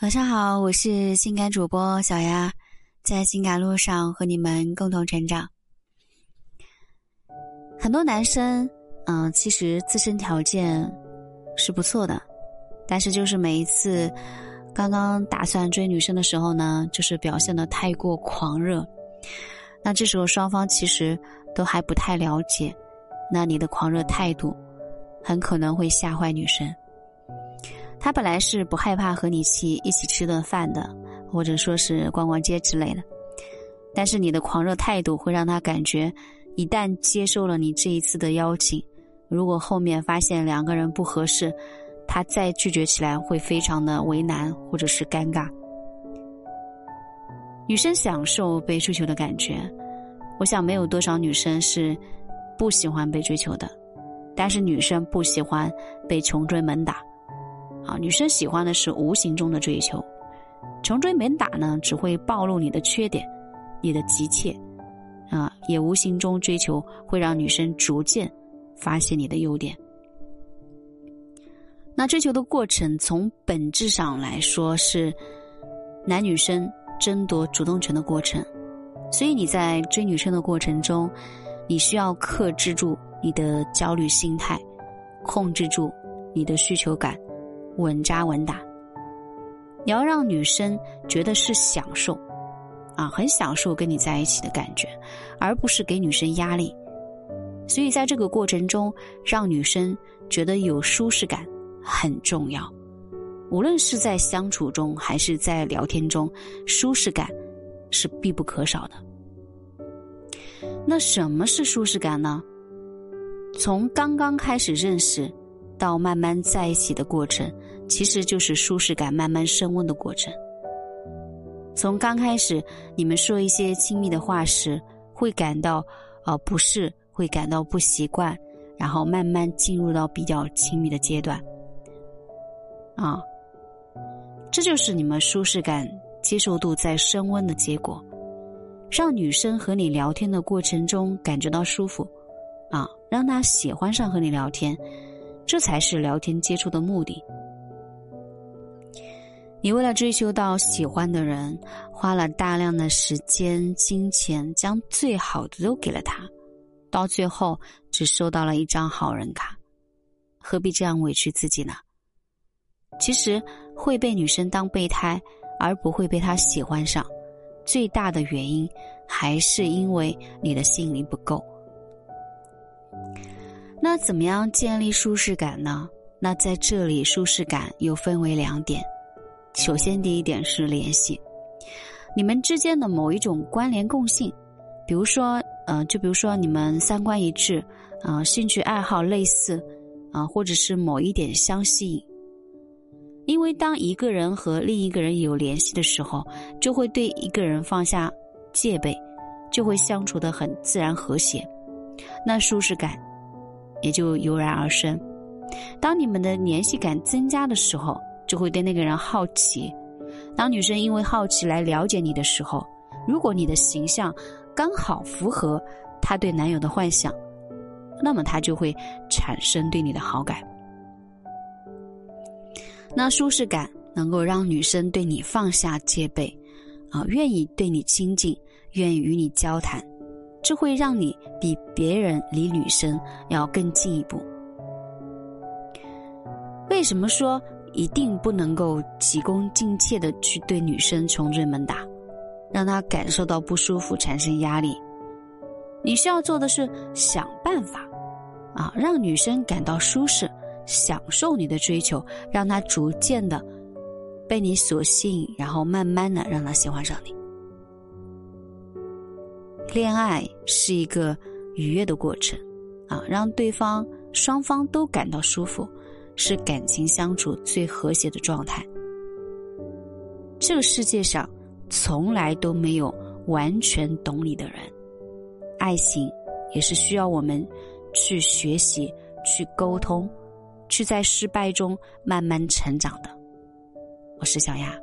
晚上好，我是性感主播小丫，在性感路上和你们共同成长。很多男生，嗯，其实自身条件是不错的，但是就是每一次刚刚打算追女生的时候呢，就是表现的太过狂热。那这时候双方其实都还不太了解，那你的狂热态度很可能会吓坏女生。他本来是不害怕和你去一起吃顿饭的，或者说是逛逛街之类的，但是你的狂热态度会让他感觉，一旦接受了你这一次的邀请，如果后面发现两个人不合适，他再拒绝起来会非常的为难或者是尴尬。女生享受被追求的感觉，我想没有多少女生是不喜欢被追求的，但是女生不喜欢被穷追猛打。啊，女生喜欢的是无形中的追求，穷追猛打呢，只会暴露你的缺点，你的急切，啊，也无形中追求会让女生逐渐发现你的优点。那追求的过程从本质上来说是男女生争夺主动权的过程，所以你在追女生的过程中，你需要克制住你的焦虑心态，控制住你的需求感。稳扎稳打，你要让女生觉得是享受，啊，很享受跟你在一起的感觉，而不是给女生压力。所以在这个过程中，让女生觉得有舒适感很重要。无论是在相处中还是在聊天中，舒适感是必不可少的。那什么是舒适感呢？从刚刚开始认识。到慢慢在一起的过程，其实就是舒适感慢慢升温的过程。从刚开始你们说一些亲密的话时，会感到呃不适，会感到不习惯，然后慢慢进入到比较亲密的阶段。啊，这就是你们舒适感、接受度在升温的结果，让女生和你聊天的过程中感觉到舒服，啊，让她喜欢上和你聊天。这才是聊天接触的目的。你为了追求到喜欢的人，花了大量的时间、金钱，将最好的都给了他，到最后只收到了一张好人卡，何必这样委屈自己呢？其实会被女生当备胎，而不会被她喜欢上，最大的原因还是因为你的吸引力不够。那怎么样建立舒适感呢？那在这里，舒适感又分为两点。首先，第一点是联系，你们之间的某一种关联共性，比如说，呃，就比如说你们三观一致，啊，兴趣爱好类似，啊，或者是某一点相吸引。因为当一个人和另一个人有联系的时候，就会对一个人放下戒备，就会相处的很自然和谐，那舒适感。也就油然而生。当你们的联系感增加的时候，就会对那个人好奇。当女生因为好奇来了解你的时候，如果你的形象刚好符合她对男友的幻想，那么她就会产生对你的好感。那舒适感能够让女生对你放下戒备，啊，愿意对你亲近，愿意与你交谈。这会让你比别人离女生要更进一步。为什么说一定不能够急功近切的去对女生穷追猛打，让她感受到不舒服、产生压力？你需要做的是想办法，啊，让女生感到舒适，享受你的追求，让她逐渐的被你所吸引，然后慢慢的让她喜欢上你。恋爱是一个愉悦的过程，啊，让对方双方都感到舒服，是感情相处最和谐的状态。这个世界上从来都没有完全懂你的人，爱情也是需要我们去学习、去沟通、去在失败中慢慢成长的。我是小雅。